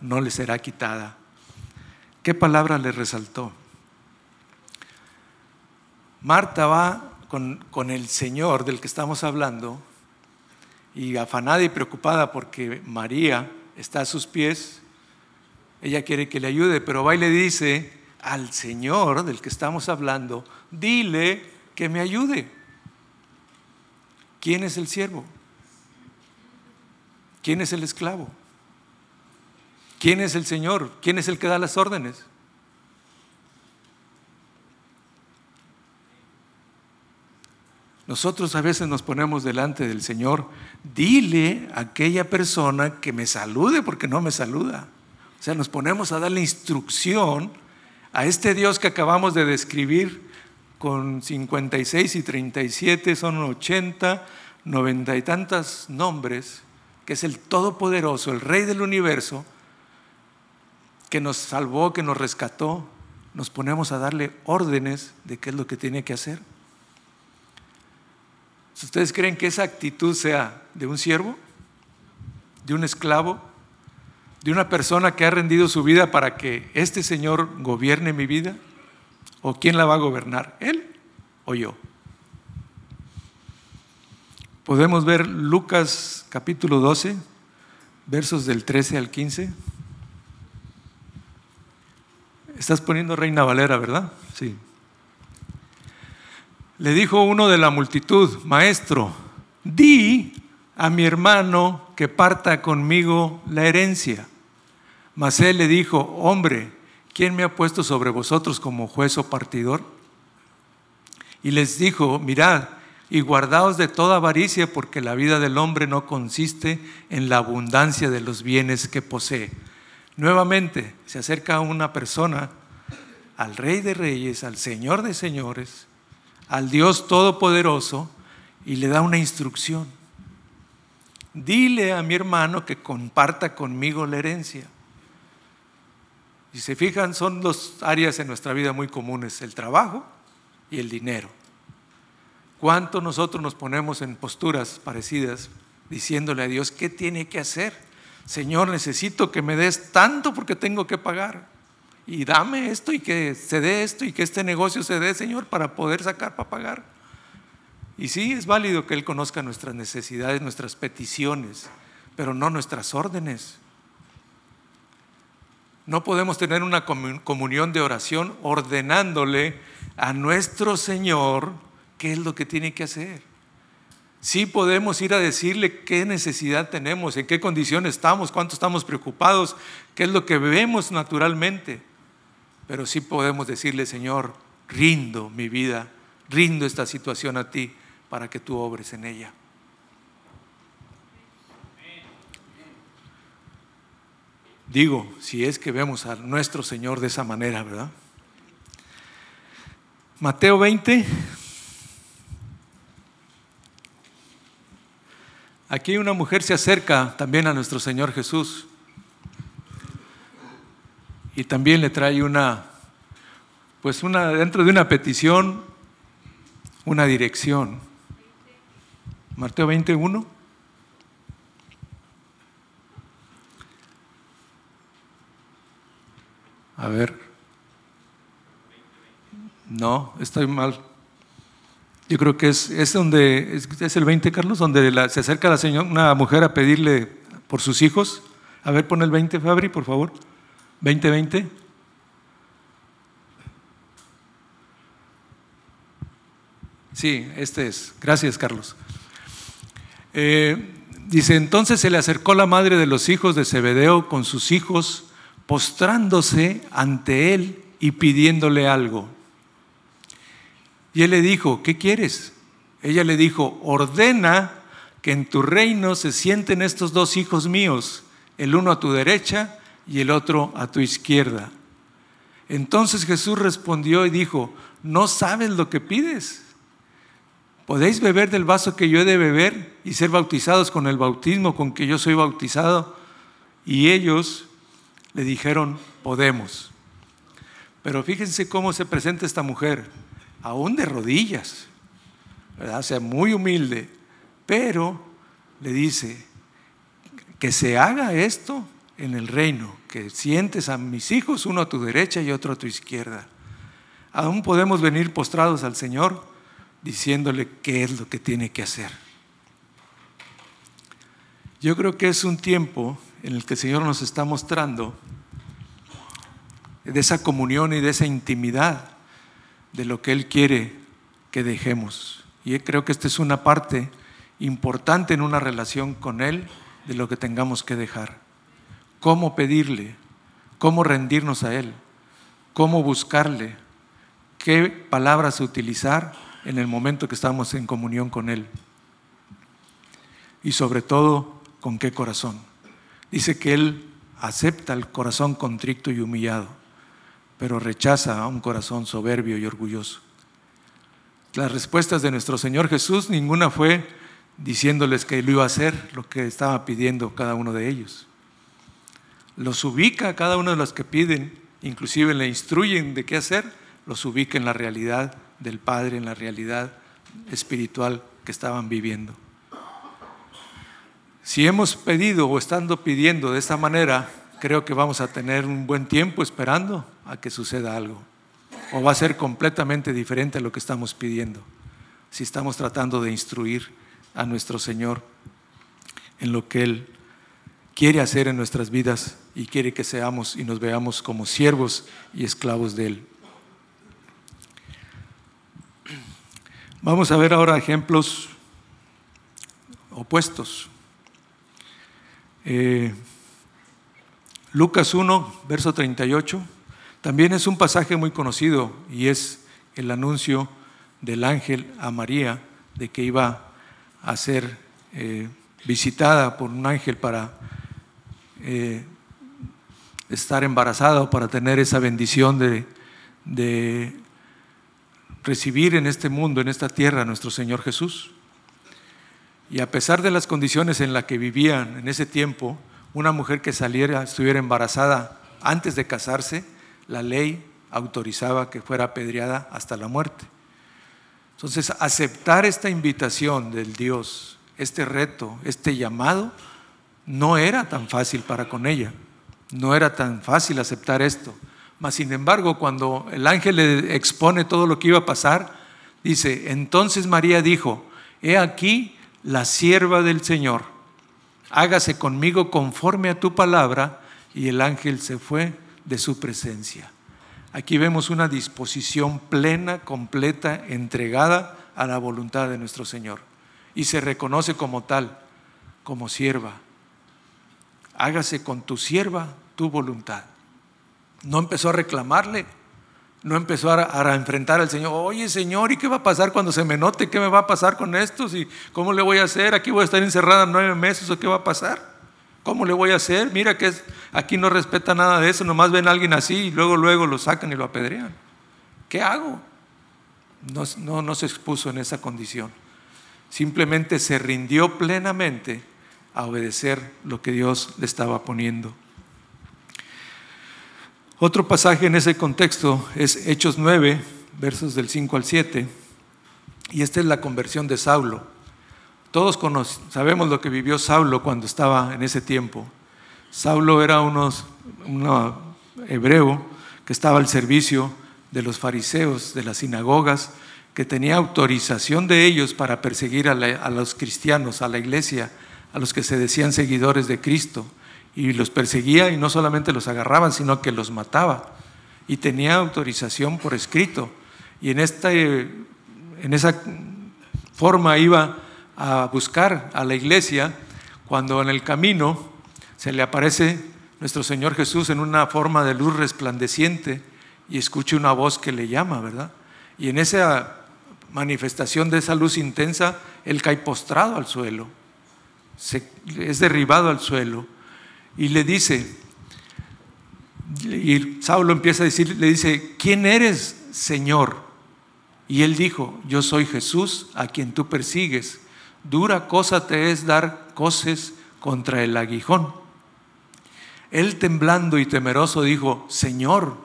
Speaker 1: no le será quitada. ¿Qué palabra le resaltó? Marta va con, con el Señor del que estamos hablando y afanada y preocupada porque María está a sus pies, ella quiere que le ayude, pero va y le dice al Señor del que estamos hablando, dile que me ayude. ¿Quién es el siervo? ¿Quién es el esclavo? ¿Quién es el Señor? ¿Quién es el que da las órdenes? Nosotros a veces nos ponemos delante del Señor, dile a aquella persona que me salude porque no me saluda. O sea, nos ponemos a darle instrucción a este Dios que acabamos de describir con 56 y 37, son 80, 90 y tantos nombres, que es el Todopoderoso, el Rey del universo, que nos salvó, que nos rescató, nos ponemos a darle órdenes de qué es lo que tiene que hacer. Si ustedes creen que esa actitud sea de un siervo, de un esclavo, de una persona que ha rendido su vida para que este Señor gobierne mi vida, ¿o quién la va a gobernar? ¿Él o yo? Podemos ver Lucas capítulo 12, versos del 13 al 15. Estás poniendo Reina Valera, ¿verdad? Sí. Le dijo uno de la multitud, maestro, di a mi hermano que parta conmigo la herencia. Mas él le dijo, hombre, ¿quién me ha puesto sobre vosotros como juez o partidor? Y les dijo, mirad, y guardaos de toda avaricia, porque la vida del hombre no consiste en la abundancia de los bienes que posee. Nuevamente se acerca una persona al Rey de Reyes, al Señor de Señores, al Dios Todopoderoso y le da una instrucción. Dile a mi hermano que comparta conmigo la herencia. Y se fijan, son dos áreas en nuestra vida muy comunes, el trabajo y el dinero. ¿Cuánto nosotros nos ponemos en posturas parecidas diciéndole a Dios qué tiene que hacer? Señor, necesito que me des tanto porque tengo que pagar y dame esto y que se dé esto y que este negocio se dé, Señor, para poder sacar para pagar. Y sí, es válido que Él conozca nuestras necesidades, nuestras peticiones, pero no nuestras órdenes. No podemos tener una comunión de oración ordenándole a nuestro Señor qué es lo que tiene que hacer. Sí podemos ir a decirle qué necesidad tenemos, en qué condición estamos, cuánto estamos preocupados, qué es lo que vemos naturalmente. Pero sí podemos decirle, Señor, rindo mi vida, rindo esta situación a ti para que tú obres en ella. Digo, si es que vemos a nuestro Señor de esa manera, ¿verdad? Mateo 20. Aquí una mujer se acerca también a nuestro Señor Jesús y también le trae una, pues una, dentro de una petición, una dirección. Mateo 21. A ver. No, estoy mal. Yo creo que es, es donde, es, el 20, Carlos, donde se acerca la señora, una mujer a pedirle por sus hijos. A ver, pon el 20, Fabri, por favor. 2020. Sí, este es. Gracias, Carlos. Eh, dice, entonces se le acercó la madre de los hijos de Zebedeo con sus hijos, postrándose ante él y pidiéndole algo. Y él le dijo, ¿qué quieres? Ella le dijo, ordena que en tu reino se sienten estos dos hijos míos, el uno a tu derecha y el otro a tu izquierda. Entonces Jesús respondió y dijo, no sabes lo que pides. ¿Podéis beber del vaso que yo he de beber y ser bautizados con el bautismo con que yo soy bautizado? Y ellos le dijeron, podemos. Pero fíjense cómo se presenta esta mujer, aún de rodillas, ¿verdad? o sea, muy humilde, pero le dice, que se haga esto en el reino, que sientes a mis hijos, uno a tu derecha y otro a tu izquierda. aún podemos venir postrados al Señor diciéndole qué es lo que tiene que hacer. Yo creo que es un tiempo en el que el Señor nos está mostrando de esa comunión y de esa intimidad de lo que Él quiere que dejemos. Y creo que esta es una parte importante en una relación con Él de lo que tengamos que dejar. Cómo pedirle, cómo rendirnos a Él, cómo buscarle, qué palabras utilizar en el momento que estamos en comunión con Él. Y sobre todo, con qué corazón. Dice que Él acepta el corazón contrito y humillado pero rechaza a un corazón soberbio y orgulloso. Las respuestas de nuestro Señor Jesús, ninguna fue diciéndoles que Él iba a hacer lo que estaba pidiendo cada uno de ellos. Los ubica a cada uno de los que piden, inclusive le instruyen de qué hacer, los ubica en la realidad del Padre, en la realidad espiritual que estaban viviendo. Si hemos pedido o estando pidiendo de esta manera, creo que vamos a tener un buen tiempo esperando a que suceda algo. O va a ser completamente diferente a lo que estamos pidiendo. Si estamos tratando de instruir a nuestro Señor en lo que Él quiere hacer en nuestras vidas y quiere que seamos y nos veamos como siervos y esclavos de Él. Vamos a ver ahora ejemplos opuestos. Eh, Lucas 1, verso 38, también es un pasaje muy conocido y es el anuncio del ángel a María de que iba a ser eh, visitada por un ángel para eh, estar embarazada o para tener esa bendición de, de recibir en este mundo, en esta tierra, a nuestro Señor Jesús. Y a pesar de las condiciones en las que vivían en ese tiempo, una mujer que saliera, estuviera embarazada antes de casarse, la ley autorizaba que fuera apedreada hasta la muerte. Entonces, aceptar esta invitación del Dios, este reto, este llamado, no era tan fácil para con ella. No era tan fácil aceptar esto. Mas, sin embargo, cuando el ángel le expone todo lo que iba a pasar, dice, entonces María dijo, he aquí la sierva del Señor hágase conmigo conforme a tu palabra, y el ángel se fue de su presencia. Aquí vemos una disposición plena, completa, entregada a la voluntad de nuestro Señor. Y se reconoce como tal, como sierva. Hágase con tu sierva tu voluntad. No empezó a reclamarle, no empezó a, enfrentar al Señor, oye Señor, ¿y qué va a pasar cuando se me note? ¿Qué me va a pasar con esto? ¿Y ¿Cómo le voy a hacer? ¿Aquí voy a estar encerrada nueve meses o qué va a pasar? ¿Cómo le voy a hacer? Mira que aquí no respeta nada de eso, nomás ven a alguien así y luego, luego lo sacan y lo apedrean. ¿Qué hago? No, no, no se expuso en esa condición. Simplemente se rindió plenamente a obedecer lo que Dios le estaba poniendo. Otro pasaje en ese contexto es Hechos 9, versos del 5 al 7, y esta es la conversión de Saulo. Todos sabemos lo que vivió Saulo cuando estaba en ese tiempo. Saulo era unos, un hebreo que estaba al servicio de los fariseos, de las sinagogas, que tenía autorización de ellos para perseguir a, los cristianos, a la iglesia, a los que se decían seguidores de Cristo y los perseguía y no solamente los agarraban, sino que los mataba. Y tenía autorización por escrito. Y en, esta, en esa forma iba a buscar a la iglesia cuando en el camino se le aparece nuestro Señor Jesús en una forma de luz resplandeciente y escucha una voz que le llama, ¿verdad? Y en esa manifestación de esa luz intensa, él cae postrado al suelo, es derribado al suelo y le dice, y Saulo empieza a decir, le dice, ¿quién eres, Señor? Y él dijo, yo soy Jesús a quien tú persigues. Dura cosa te es dar coces contra el aguijón. Él temblando y temeroso dijo, Señor,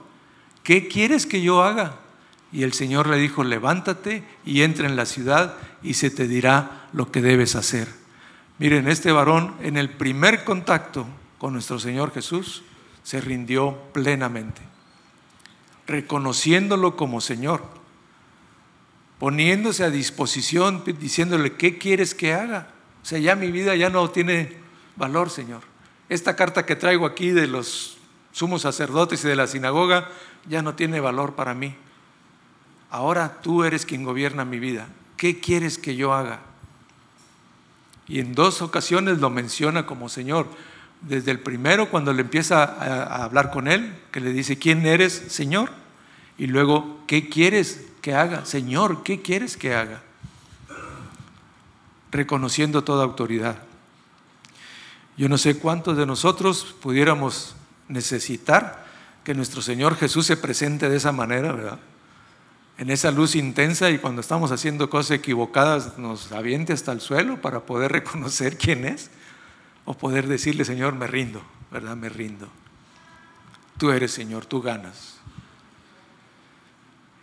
Speaker 1: ¿qué quieres que yo haga? Y el Señor le dijo, levántate y entra en la ciudad y se te dirá lo que debes hacer. Miren, este varón en el primer contacto con nuestro Señor Jesús, se rindió plenamente. reconociéndolo como Señor, poniéndose a disposición, diciéndole, ¿qué quieres que haga? O sea, ya mi vida ya no tiene valor, Señor. Esta carta que traigo aquí de los sumos sacerdotes y de la sinagoga ya no tiene valor para mí. Ahora tú eres quien gobierna mi vida. ¿Qué quieres que yo haga? Y en dos ocasiones lo menciona como Señor. Desde el primero, cuando le empieza a, hablar con él, que le dice, ¿quién eres, Señor? Y luego, ¿qué quieres que haga? Señor, ¿qué quieres que haga? Reconociendo toda autoridad. Yo no sé cuántos de nosotros pudiéramos necesitar que nuestro Señor Jesús se presente de esa manera, ¿verdad? En esa luz intensa y cuando estamos haciendo cosas equivocadas nos aviente hasta el suelo para poder reconocer quién es o poder decirle, Señor, me rindo, ¿verdad? Me rindo. Tú eres Señor, tú ganas.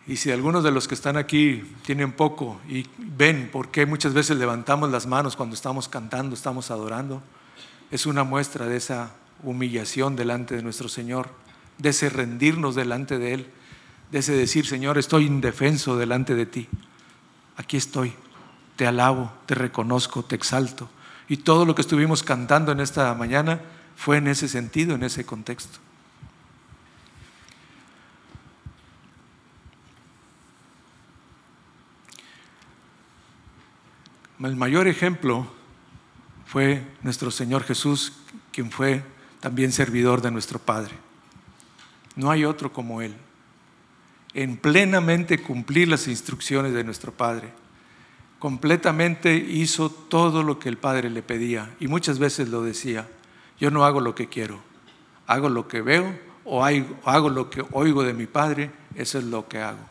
Speaker 1: Y si algunos de los que están aquí tienen poco y ven por qué muchas veces levantamos las manos cuando estamos cantando, estamos adorando, es una muestra de esa humillación delante de nuestro Señor, de ese rendirnos delante de Él, de ese decir, Señor, estoy indefenso delante de ti. Aquí estoy, te alabo, te reconozco, te exalto. Y todo lo que estuvimos cantando en esta mañana fue en ese sentido, en ese contexto. El mayor ejemplo fue nuestro Señor Jesús, quien fue también servidor de nuestro Padre. No hay otro como Él. En plenamente cumplir las instrucciones de nuestro Padre. Completamente hizo todo lo que el Padre le pedía y muchas veces lo decía, yo no hago lo que quiero, hago lo que veo o hago lo que oigo de mi Padre, eso es lo que hago.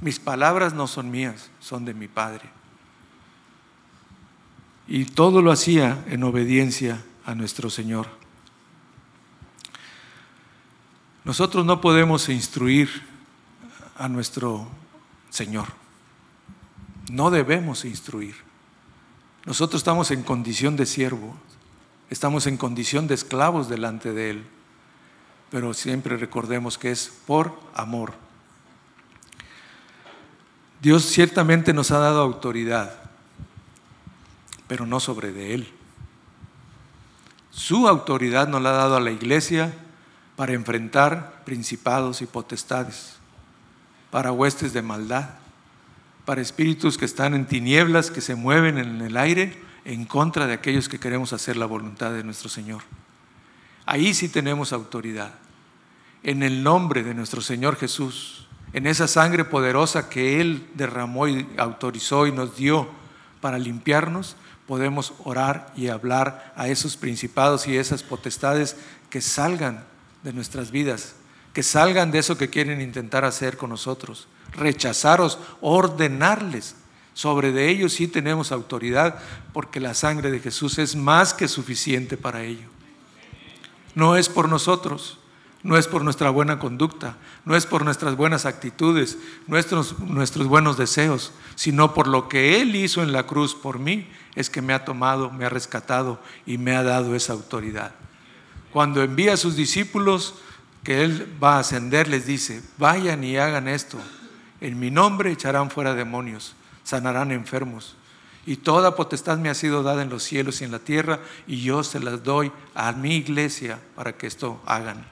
Speaker 1: Mis palabras no son mías, son de mi Padre. Y todo lo hacía en obediencia a nuestro Señor. Nosotros no podemos instruir a nuestro Señor. No debemos instruir. Nosotros estamos en condición de siervo, estamos en condición de esclavos delante de Él, pero siempre recordemos que es por amor. Dios ciertamente nos ha dado autoridad pero no sobre de Él. Su autoridad nos la ha dado a la iglesia para enfrentar principados y potestades, para huestes de maldad, para espíritus que están en tinieblas, que se mueven en el aire en contra de aquellos que queremos hacer la voluntad de nuestro Señor. Ahí sí tenemos autoridad. En el nombre de nuestro Señor Jesús, en esa sangre poderosa que Él derramó y autorizó y nos dio para limpiarnos, podemos orar y hablar a esos principados y esas potestades que salgan de nuestras vidas, que salgan de eso que quieren intentar hacer con nosotros, rechazaros, ordenarles. Sobre de ellos sí tenemos autoridad porque la sangre de Jesús es más que suficiente para ello. No es por nosotros, no es por nuestra buena conducta, no es por nuestras buenas actitudes, nuestros, nuestros buenos deseos, sino por lo que Él hizo en la cruz por mí, es que me ha tomado, me ha rescatado y me ha dado esa autoridad. Cuando envía a sus discípulos, que Él va a ascender, les dice, vayan y hagan esto. En mi nombre echarán fuera demonios, sanarán enfermos. Y toda potestad me ha sido dada en los cielos y en la tierra, y yo se las doy a mi iglesia para que esto hagan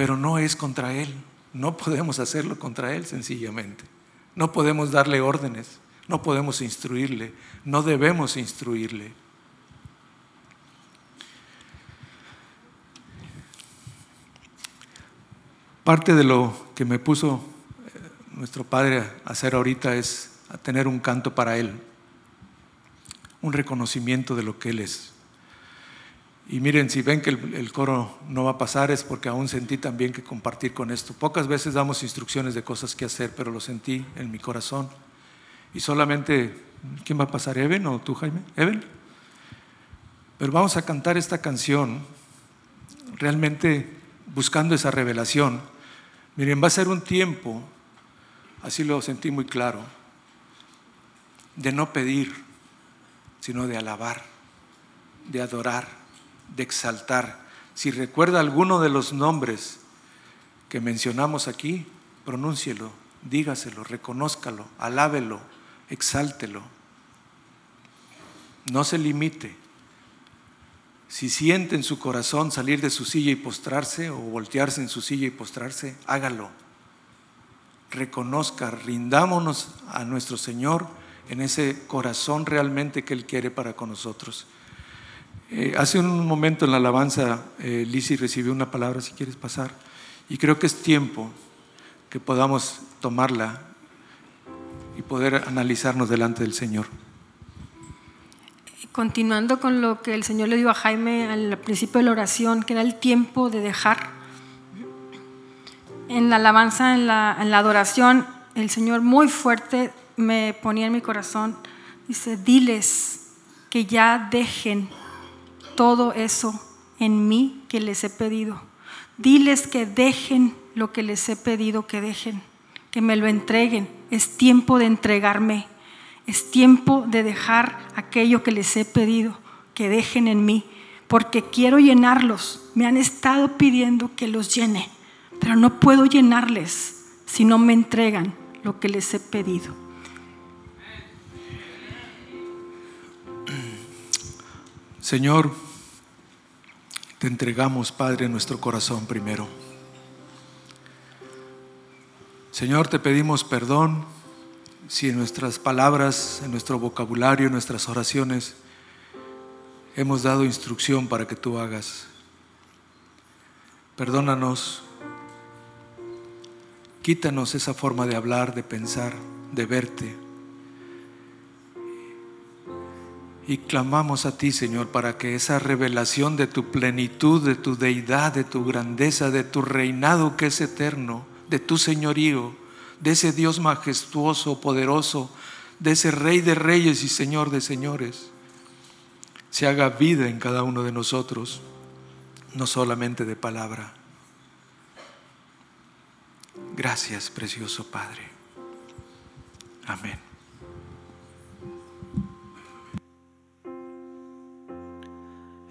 Speaker 1: pero no es contra Él. No podemos hacerlo contra Él sencillamente. No podemos darle órdenes, no podemos instruirle, no debemos instruirle. Parte de lo que me puso eh, nuestro Padre a hacer ahorita es tener un canto para Él, un reconocimiento de lo que Él es. Y miren, si ven que el, coro no va a pasar es porque aún sentí también que compartir con esto. Pocas veces damos instrucciones de cosas que hacer, pero lo sentí en mi corazón. Y solamente, ¿quién va a pasar? ¿Eben o tú, Jaime? ¿Eben? Pero vamos a cantar esta canción realmente buscando esa revelación. Miren, va a ser un tiempo, así lo sentí muy claro, de no pedir, sino de alabar, de adorar de exaltar. Si recuerda alguno de los nombres
Speaker 2: que mencionamos aquí, pronúncielo, dígaselo, reconózcalo, alábelo, exáltelo. No se limite. Si siente en su corazón salir de su silla y postrarse o voltearse en su silla y postrarse, hágalo. Reconozca, rindámonos a nuestro Señor en ese corazón realmente que Él quiere para con nosotros. Eh, hace un momento en la alabanza, eh, Lisi recibió una palabra, si quieres pasar, y creo que es tiempo que podamos tomarla y poder analizarnos delante del Señor.
Speaker 3: Continuando con lo que el Señor le dio a Jaime al principio de la oración, que era el tiempo de dejar. En la alabanza, en la, en la adoración, el Señor muy fuerte me ponía en mi corazón, dice, diles que ya dejen todo eso en mí que les he pedido. Diles que dejen lo que les he pedido que dejen, que me lo entreguen. Es tiempo de entregarme. Es tiempo de dejar aquello que les he pedido, que dejen en mí, porque quiero llenarlos. Me han estado pidiendo que los llene, pero no puedo llenarles si no me entregan lo que les he pedido.
Speaker 2: Señor, te entregamos, Padre, nuestro corazón primero. Señor, te pedimos perdón si en nuestras palabras, en nuestro vocabulario, en nuestras oraciones, hemos dado instrucción para que tú hagas. Perdónanos, quítanos esa forma de hablar, de pensar, de verte Y clamamos a ti, Señor, para que esa revelación de tu plenitud, de tu deidad, de tu grandeza, de tu reinado que es eterno, de tu señorío, de ese Dios majestuoso, poderoso, de ese Rey de reyes y Señor de señores, se haga vida en cada uno de nosotros, no solamente de palabra. Gracias, precioso Padre. Amén.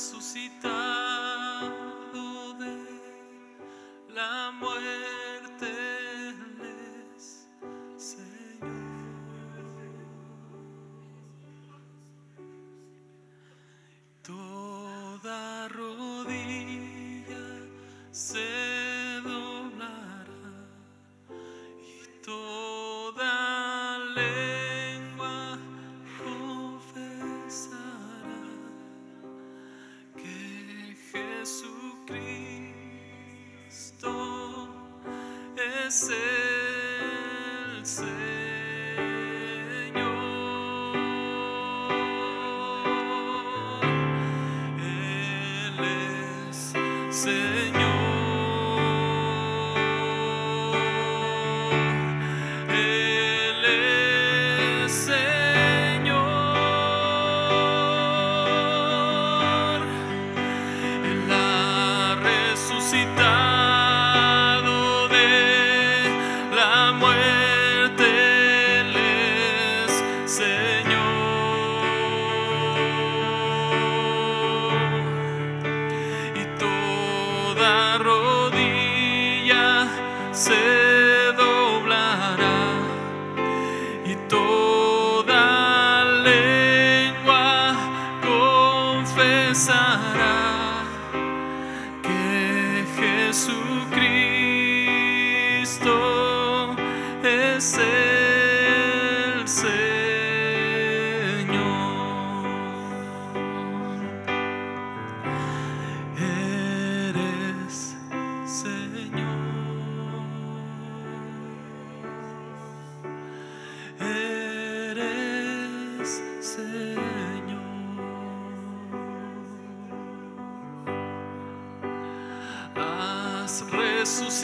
Speaker 4: Ha
Speaker 2: Say. Has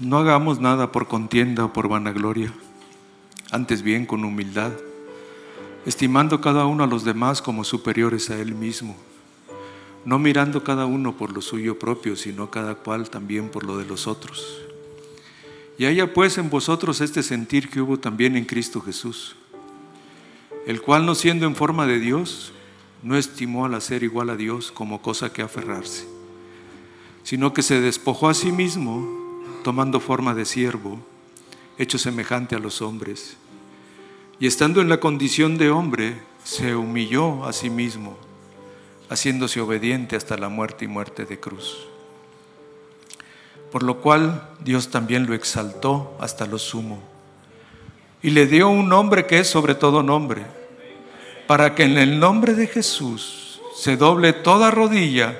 Speaker 1: No hagamos nada por contienda o por vanagloria, antes bien con humildad, estimando cada uno a los demás como superiores a él mismo, no mirando cada uno por lo suyo propio, sino cada cual también por lo de los otros. Y haya pues en vosotros este sentir que hubo también en Cristo Jesús, el cual no siendo en forma de Dios, no estimó al hacer igual a Dios como cosa que aferrarse, sino que se despojó a sí mismo, tomando forma de siervo, hecho semejante a los hombres, y estando en la condición de hombre, se humilló a sí mismo, haciéndose obediente hasta la muerte y muerte de cruz. Por lo cual Dios también lo exaltó hasta lo sumo, y le dio un nombre que es sobre todo nombre, para que en el nombre de Jesús se doble toda rodilla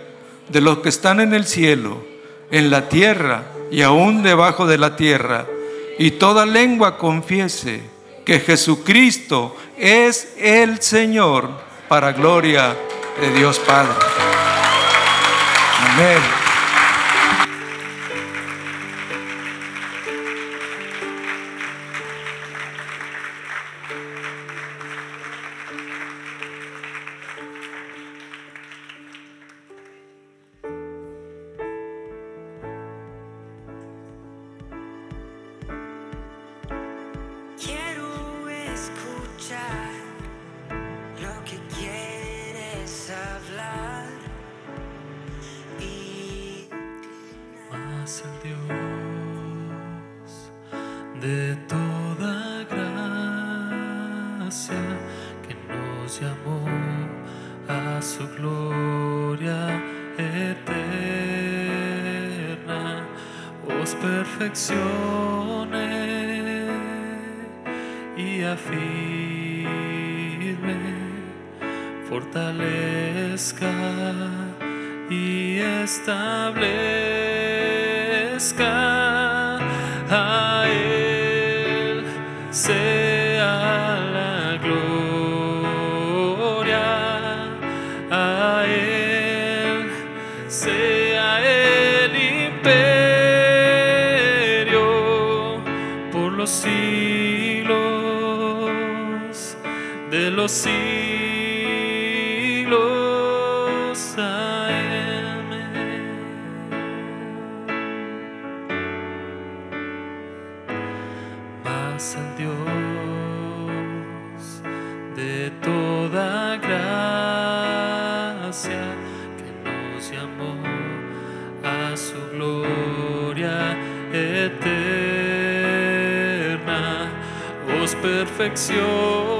Speaker 1: de los que están en el cielo, en la tierra y aún debajo de la tierra, y toda lengua confiese que Jesucristo es el Señor para gloria de Dios Padre. Amén.
Speaker 2: Amén. Mas al Dios de toda gracia que nos llamó a su gloria eterna, os perfeccione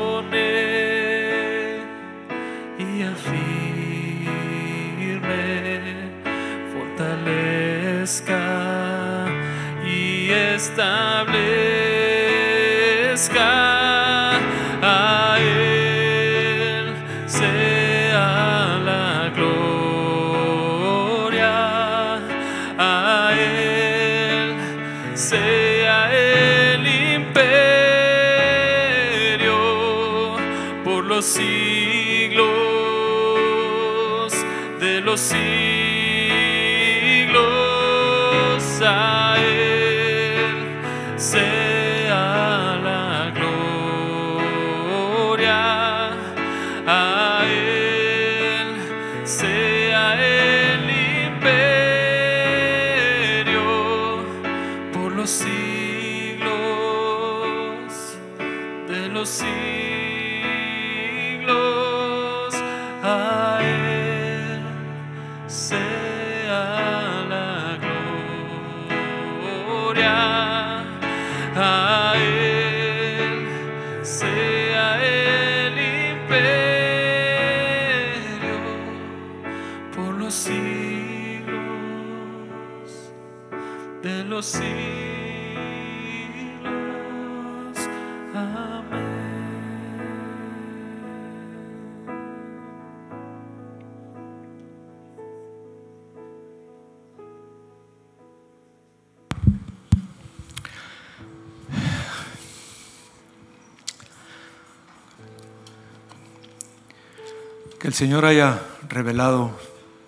Speaker 1: Que el Señor haya revelado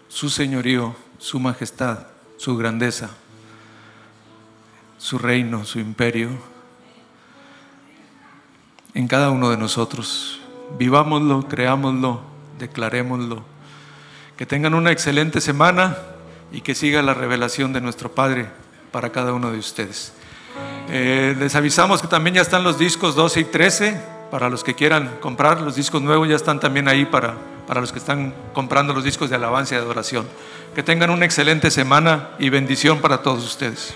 Speaker 1: su señorío, su majestad, su grandeza, su reino, su imperio en cada uno de nosotros. Vivámoslo, creámoslo, declarémoslo. Que tengan una excelente semana y que siga la revelación de nuestro Padre para cada uno de ustedes. Eh, les avisamos que también ya están los discos 12 y 13 para los que quieran comprar. Los discos nuevos ya están también ahí para, para los que están comprando los discos de alabanza y de adoración. Que tengan una excelente semana y bendición para todos ustedes.